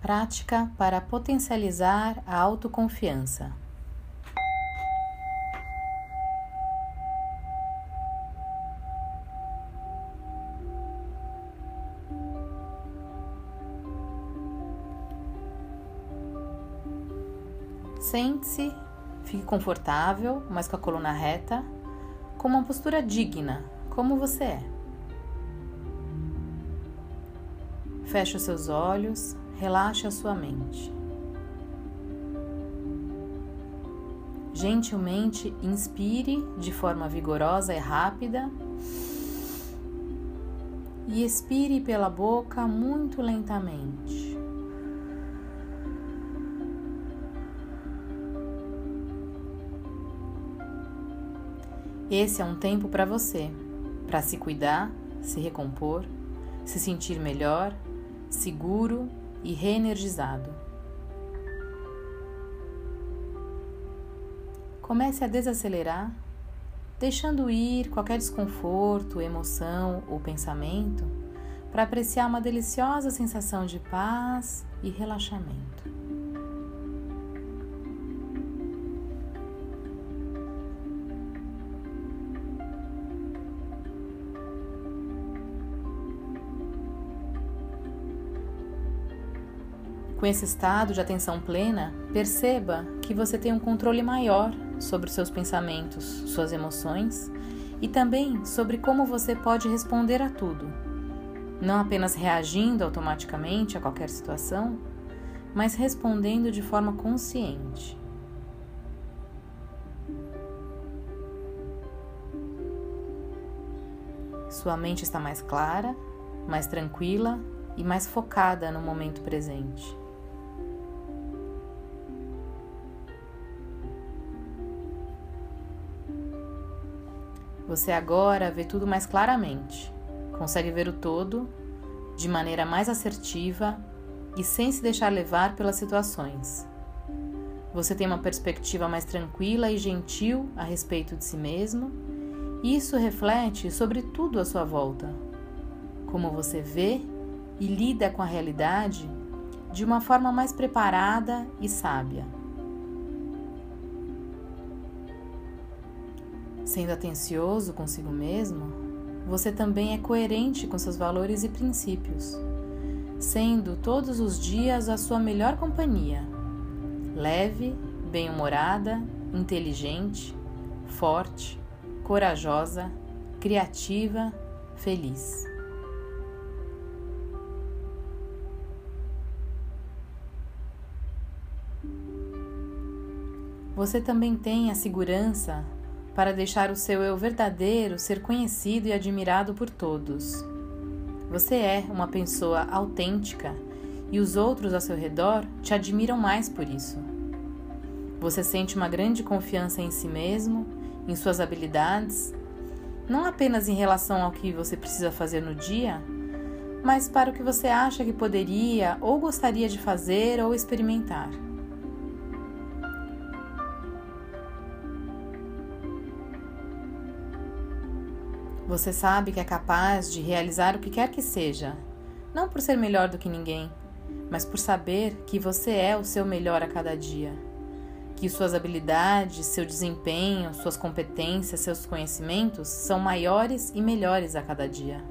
Prática para potencializar a autoconfiança. Sente-se, fique confortável, mas com a coluna reta, com uma postura digna, como você é. Feche os seus olhos, relaxe a sua mente. Gentilmente inspire de forma vigorosa e rápida e expire pela boca muito lentamente. Esse é um tempo para você, para se cuidar, se recompor, se sentir melhor, seguro e reenergizado. Comece a desacelerar, deixando ir qualquer desconforto, emoção ou pensamento para apreciar uma deliciosa sensação de paz e relaxamento. Com esse estado de atenção plena, perceba que você tem um controle maior sobre seus pensamentos, suas emoções e também sobre como você pode responder a tudo. Não apenas reagindo automaticamente a qualquer situação, mas respondendo de forma consciente. Sua mente está mais clara, mais tranquila e mais focada no momento presente. Você agora vê tudo mais claramente, consegue ver o todo de maneira mais assertiva e sem se deixar levar pelas situações. Você tem uma perspectiva mais tranquila e gentil a respeito de si mesmo, e isso reflete sobre tudo à sua volta. Como você vê e lida com a realidade de uma forma mais preparada e sábia. Sendo atencioso consigo mesmo, você também é coerente com seus valores e princípios, sendo todos os dias a sua melhor companhia. Leve, bem-humorada, inteligente, forte, corajosa, criativa, feliz. Você também tem a segurança para deixar o seu eu verdadeiro ser conhecido e admirado por todos. Você é uma pessoa autêntica e os outros ao seu redor te admiram mais por isso. Você sente uma grande confiança em si mesmo, em suas habilidades, não apenas em relação ao que você precisa fazer no dia, mas para o que você acha que poderia ou gostaria de fazer ou experimentar. Você sabe que é capaz de realizar o que quer que seja, não por ser melhor do que ninguém, mas por saber que você é o seu melhor a cada dia. Que suas habilidades, seu desempenho, suas competências, seus conhecimentos são maiores e melhores a cada dia.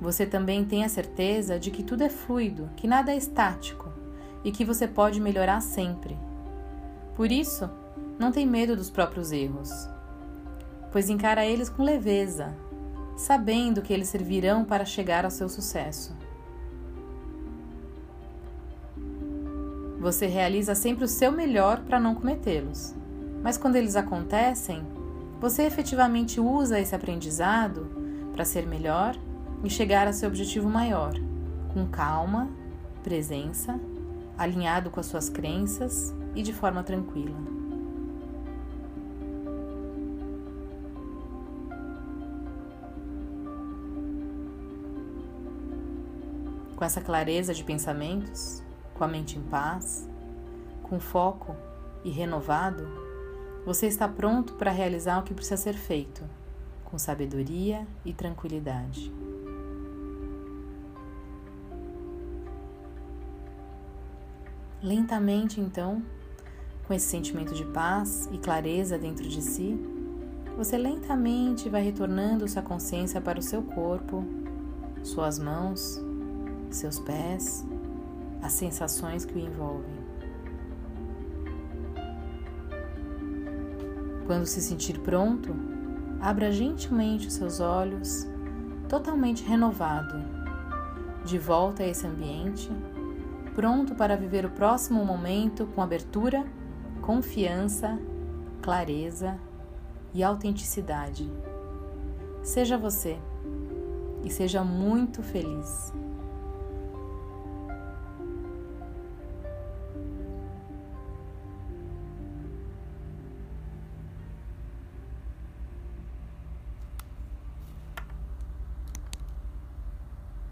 Você também tem a certeza de que tudo é fluido, que nada é estático e que você pode melhorar sempre. Por isso, não tem medo dos próprios erros pois encara eles com leveza, sabendo que eles servirão para chegar ao seu sucesso. Você realiza sempre o seu melhor para não cometê-los, mas quando eles acontecem, você efetivamente usa esse aprendizado para ser melhor e chegar a seu objetivo maior, com calma, presença, alinhado com as suas crenças e de forma tranquila. Com essa clareza de pensamentos, com a mente em paz, com foco e renovado, você está pronto para realizar o que precisa ser feito, com sabedoria e tranquilidade. Lentamente, então, com esse sentimento de paz e clareza dentro de si, você lentamente vai retornando sua consciência para o seu corpo, suas mãos, seus pés, as sensações que o envolvem. Quando se sentir pronto, abra gentilmente os seus olhos, totalmente renovado, de volta a esse ambiente, pronto para viver o próximo momento com abertura, confiança, clareza e autenticidade. Seja você e seja muito feliz.